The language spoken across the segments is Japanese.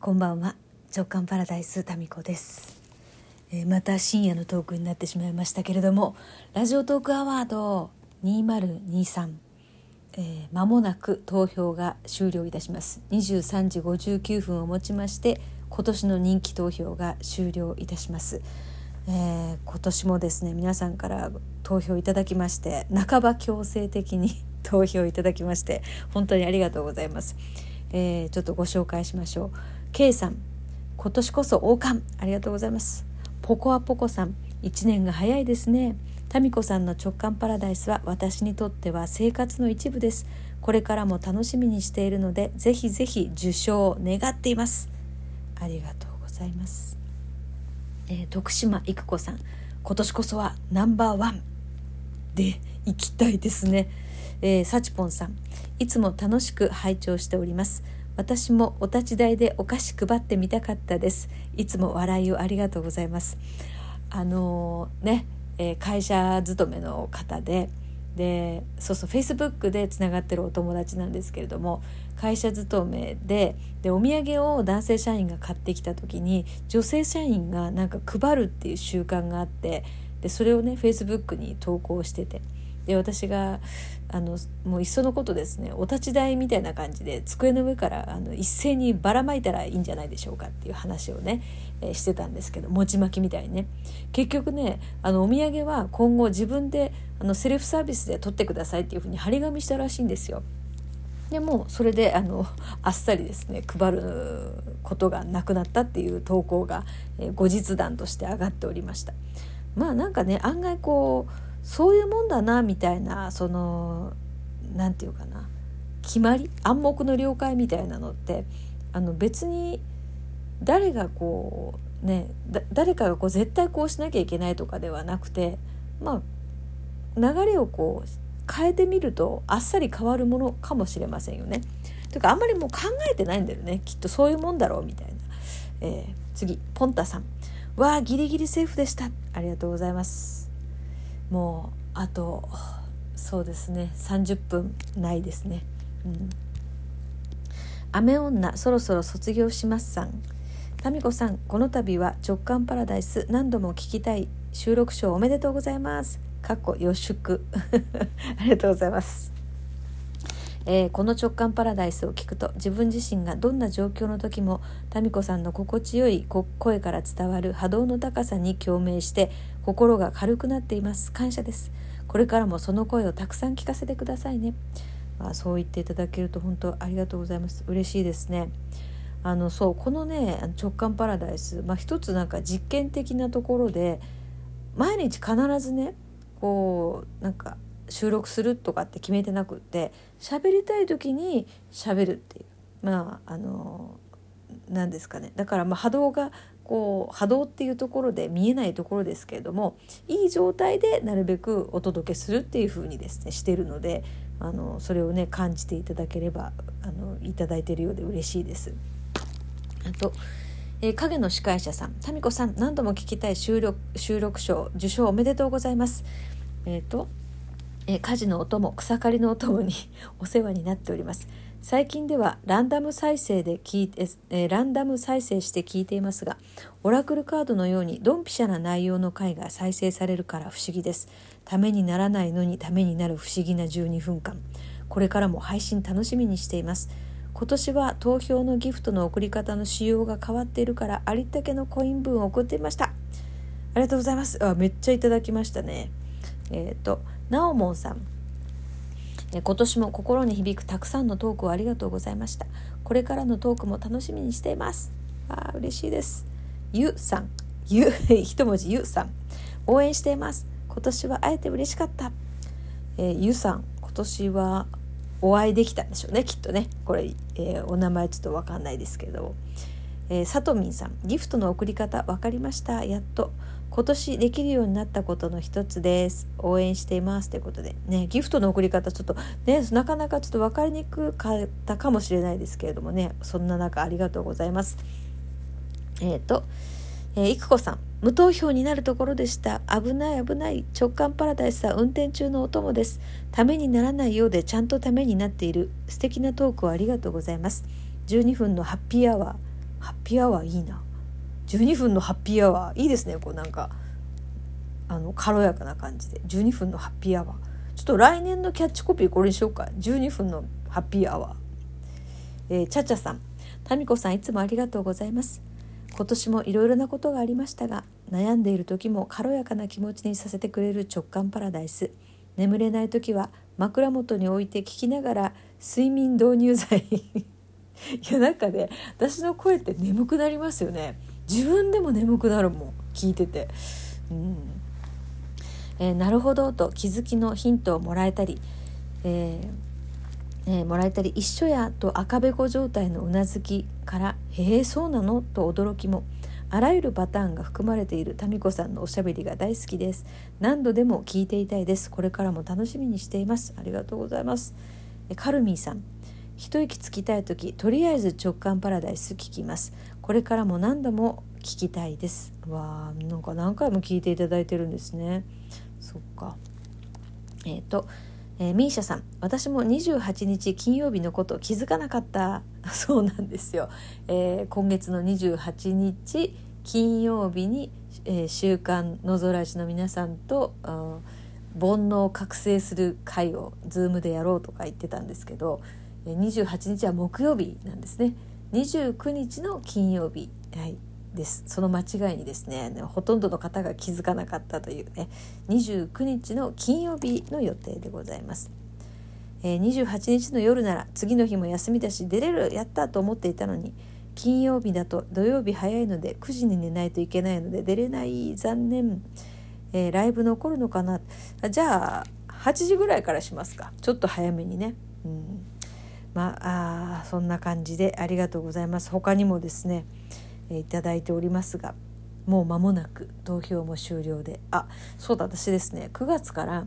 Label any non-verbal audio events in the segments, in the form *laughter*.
こんばんは。直感パラダイスタミコです、えー、また深夜のトークになってしまいましたけれどもラジオトークアワード2023えー、間もなく投票が終了いたします。23時59分をもちまして今年の人気投票が終了いたします、えー、今年もですね皆さんから投票いただきまして半ば強制的に *laughs* 投票いただきまして本当にありがとうございます、えー、ちょっとご紹介しましょう。K さん今年こそ王冠ありがとうございます。ポコアポコさん1年が早いですね。タミコさんの直感パラダイスは私にとっては生活の一部です。これからも楽しみにしているのでぜひぜひ受賞を願っています。ありがとうございます、えー、徳島育子さん今年こそはナンバーワンで行きたいですね。えー、サチポンさんいつも楽しく拝聴しております。私もお立ち台でお菓子配ってみたかったです。いつも笑いをありがとうございます。あのー、ね、えー、会社勤めの方ででそうそうフェイスブックでつながってるお友達なんですけれども会社勤めででお土産を男性社員が買ってきた時に女性社員がなんか配るっていう習慣があってでそれをねフェイスブックに投稿してて。で私があのもういっそのことですねお立ち台みたいな感じで机の上からあの一斉にばらまいたらいいんじゃないでしょうかっていう話をね、えー、してたんですけど餅巻きみたいにね結局ねあのお土産は今後自分であのセルフサービスで取ってくださいっていうふうに張り紙したらしいんですよ。でもそれであのあっさりですね配ることがなくなったっていう投稿が、えー、後日談として上がっておりました。まあなんかね案外こうそういうもんだなみたいなその何て言うかな決まり暗黙の了解みたいなのってあの別に誰がこうね誰かがこう絶対こうしなきゃいけないとかではなくてまあ流れをこう変えてみるとあっさり変わるものかもしれませんよね。というかあんまりもう考えてないんだよねきっとそういうもんだろうみたいな。えー、次ポンタさん。わあギリギリセーフでした。ありがとうございます。もうあとそうですね30分ないですね。うん。雨女そろそろ卒業しますさん。タミコさんこの度は直感パラダイス何度も聞きたい収録賞おめでとうございます。かっこ予祝。*laughs* ありがとうございます。えー、この直感パラダイスを聞くと自分自身がどんな状況の時も民子さんの心地よい声から伝わる波動の高さに共鳴して心が軽くなっています。感謝です。これからもその声をたくさん聞かせてくださいね、まあ、そう言っていただけると本当ありがとうございます。嬉しいですね。あのそうこのね直感パラダイス、まあ、一つなんか実験的なところで毎日必ずねこうなんか収録するとかって決めてなくって喋りたい時に喋るっていう。まああの何ですかね。だからまあ波動がこう波動っていうところで見えないところですけれどもいい状態でなるべくお届けするっていうふうにですねしてるのであのそれをね感じていただければあのいただいているようで嬉しいです。あとえー、影の司会者さん、タミコさん、何度も聞きたい収録収録賞受賞おめでとうございます。えっ、ー、とえ家事のお供草刈りのお供に *laughs* お世話になっております最近ではランダム再生で聞いて、えランダム再生して聞いていますがオラクルカードのようにドンピシャな内容の回が再生されるから不思議です。ためにならないのにためになる不思議な12分間。これからも配信楽しみにしています。今年は投票のギフトの送り方の仕様が変わっているからありったけのコイン分を送っていました。ありがとうございます。あめっちゃいただきましたね。えっ、ー、となおもんさん。今年も心に響くたくさんのトークをありがとうございました。これからのトークも楽しみにしています。あ嬉しいです。ゆさん。ゆ *laughs* 一文字。ゆさん。応援しています。今年は会えて嬉しかった、えー、ゆさん今年はお会いできたんでしょうね。きっとね。これ、えー、お名前ちょっと分かんないですけど、えー、さとみんさん。ギフトの送り方分かりました。やっと。今年できるようになったことの一つです。応援していますということで。ねギフトの送り方ちょっとねなかなかちょっと分かりにくかったかもしれないですけれどもね。そんな中ありがとうございます。えっ、ー、とえー、いくこさん。無投票になるところでした。危ない危ない。直感パラダイスは運転中のお供です。ためにならないようでちゃんとためになっている。素敵なトークをありがとうございます。12分のハッピーアワー。ハッピーアワーいいな。12分のハッピーアワー。いいですね。こうなんかあの軽やかな感じで。12分のハッピーアワー。ちょっと来年のキャッチコピーこれにしようか。12分のハッピーアワー、えー、チャチャさん。タミコさんいつもありがとうございます。今年もいろいろなことがありましたが悩んでいる時も軽やかな気持ちにさせてくれる直感パラダイス。眠れない時は枕元に置いて聞きながら睡眠導入剤。いやなんかね私の声って眠くなりますよね。自分でも眠くなるもん聞いてて。うん。えー、なるほどと気づきのヒントをもらえたり、えーえー、もらえたり一緒やと赤べこ状態のうなずきから「へえそうなの?」と驚きもあらゆるパターンが含まれている民子さんのおしゃべりが大好きです。何度でも聞いていたいです。これからも楽しみにしています。ありがとうございます。カルミーさん。一息つきたい時とりあえず直感パラダイス聞きます。これからも何度も聞きたいです。わあなんか何回も聞いていただいてるんですね。そっか。えっ、ー、とえー、ミーシャさん。私も28日金曜日のこと気づかなかった。*laughs* そうなんですよ、えー、今月の28日金曜日に「えー、週刊のぞらじ」の皆さんと、うん、煩悩を覚醒する会を Zoom でやろうとか言ってたんですけど28日は木曜日なんですね。29日の金曜日、はい、です。その間違いにですねほとんどの方が気づかなかったというね29日の金曜日の予定でございます、えー、28日の夜なら次の日も休みだし出れるやったと思っていたのに金曜日だと土曜日早いので9時に寝ないといけないので出れない残念、えー、ライブ残るのかな。じゃあ8時ぐらいからしますか。ちょっと早めにね。うん。まああそんな感じでありがとうございます。他にもですねいただいておりますがもう間もなく投票も終了であそうだ私ですね9月から、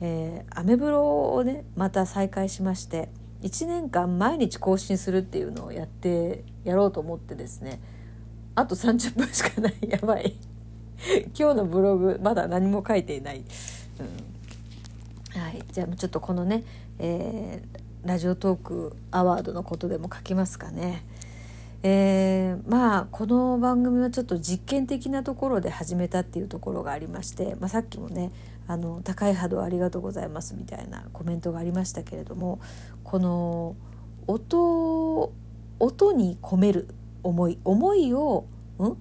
えー、アメブロをねまた再開しまして1年間毎日更新するっていうのをやってやろうと思ってですねあと30分しかない。*laughs* やばい。今日のブログまだ何も書いていない、うん、はい。じゃあちょっとこのね、えー、ラジオトークアワードのことでも書きますかね。えー、まあこの番組はちょっと実験的なところで始めたっていうところがありまして、まあ、さっきもねあの高い波動ありがとうございますみたいなコメントがありましたけれどもこの音音に込める思い思いをん？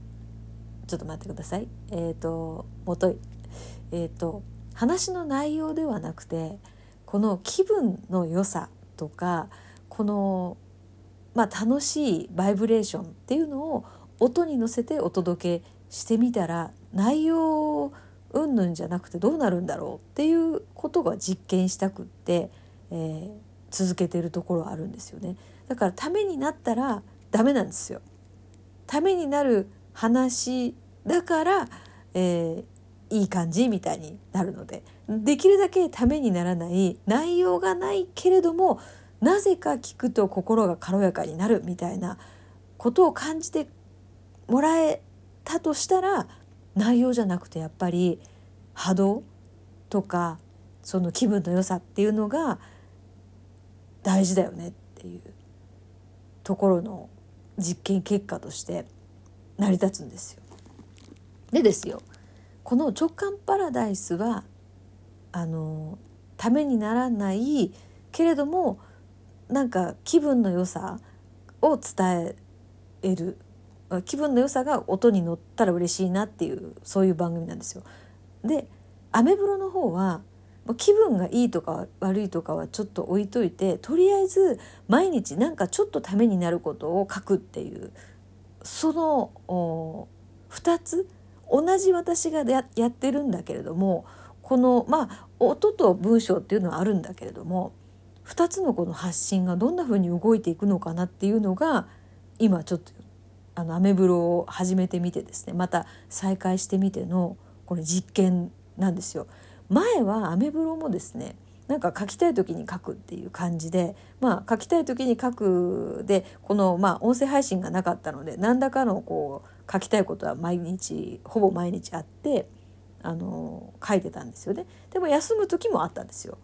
ちょっと待ってください。えっ、ー、ともとい。えっ、ー、と話の内容ではなくてこの気分の良さとかこのまあ、楽しいバイブレーションっていうのを音に乗せてお届けしてみたら内容うんぬんじゃなくてどうなるんだろうっていうことが実験したくって、えー、続けてるところはあるんですよね。だからためになったらダメなんですよ。ためになる話だから、えー、いい感じみたいになるので。できるだけためにならない内容がないけれどもなぜか聞くと心が軽やかになるみたいなことを感じてもらえたとしたら内容じゃなくてやっぱり波動とかその気分の良さっていうのが大事だよねっていうところの実験結果として成り立つんですよ。でですよこの直感パラダイスはあのためにならないけれどもなんか気分の良さを伝える気分の良さが音に乗ったら嬉しいなっていうそういう番組なんですよ。でアメブロの方は気分がいいとか悪いとかはちょっと置いといてとりあえず毎日なんかちょっとためになることを書くっていうその2つ同じ私がやってるんだけれどもこのまあ音と文章っていうのはあるんだけれども2つのこの発信がどんな風に動いていくのかなっていうのが今ちょっとあのアメブロを始めてみてですねまた再開してみてのこれ実験なんですよ。前はアメブロもですねなんか書きたい時に書くっていう感じでまあ書きたい時に書くでこのまあ音声配信がなかったので何らかのこう書きたいことは毎日ほぼ毎日あってあの書いてたんですよね。でも休む時もあったんですよ。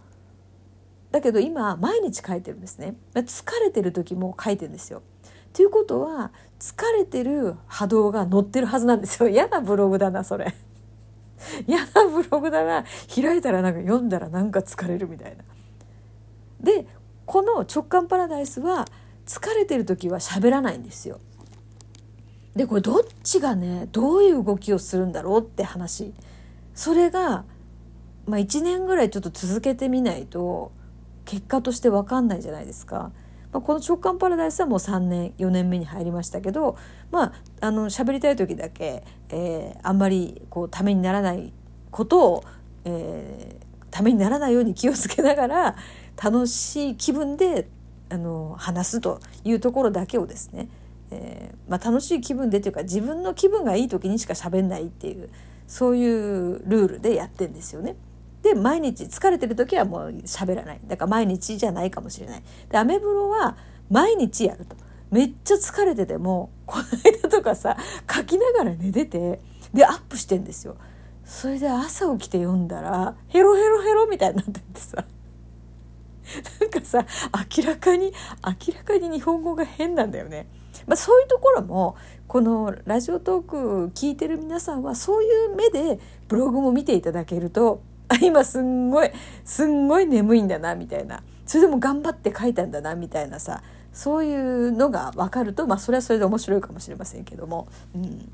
だけど今毎日書いてるんですね疲れてる時も書いてるんですよということは疲れてる波動が乗ってるはずなんですよ嫌なブログだなそれ *laughs* 嫌なブログだな開いたらなんか読んだらなんか疲れるみたいな。でこの直感パラダイスは疲れてる時は喋らないんですよ。でこれどっちがねどういう動きをするんだろうって話それが、まあ、1年ぐらいちょっと続けてみないと結果として分かんないじゃないですか。まあ、この直感パラダイスはもう3年4年目に入りましたけどまああの喋りたい時だけ、えー、あんまりこうためにならないことを、えー、ためにならないように気をつけながら楽しい気分であの話すというところだけをですね、えー、まあ、楽しい気分でというか自分の気分がいい時にしか喋んないっていうそういうルールでやってんですよね。で毎日疲れてる時はもう喋らないだから毎日じゃないかもしれない。でアメブロは毎日やるとめっちゃ疲れててもこの間とかさ書きながら寝ててでアップしてんですよ。それで朝起きて読んだらヘロヘロヘロみたいになっててさなんかさ明らかに明らかに日本語が変なんだよね。まあ、そういうところもこのラジオトーク聞いてる皆さんはそういう目でブログも見ていただけると今すんごいすんごい眠いんだなみたいな。それでも頑張って書いたんだなみたいなさそういうのが分かるとまあそれはそれで面白いかもしれませんけども、うん、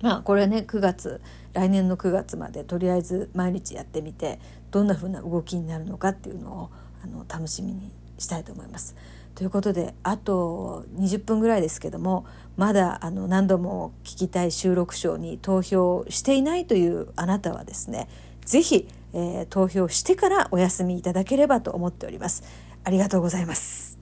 まあこれね9月来年の9月までとりあえず毎日やってみてどんな風な動きになるのかっていうのをあの楽しみにしたいと思います。ということであと20分ぐらいですけどもまだあの何度も聞きたい収録賞に投票していないというあなたはですね是非、えー、投票してからお休みいただければと思っております。ありがとうございます。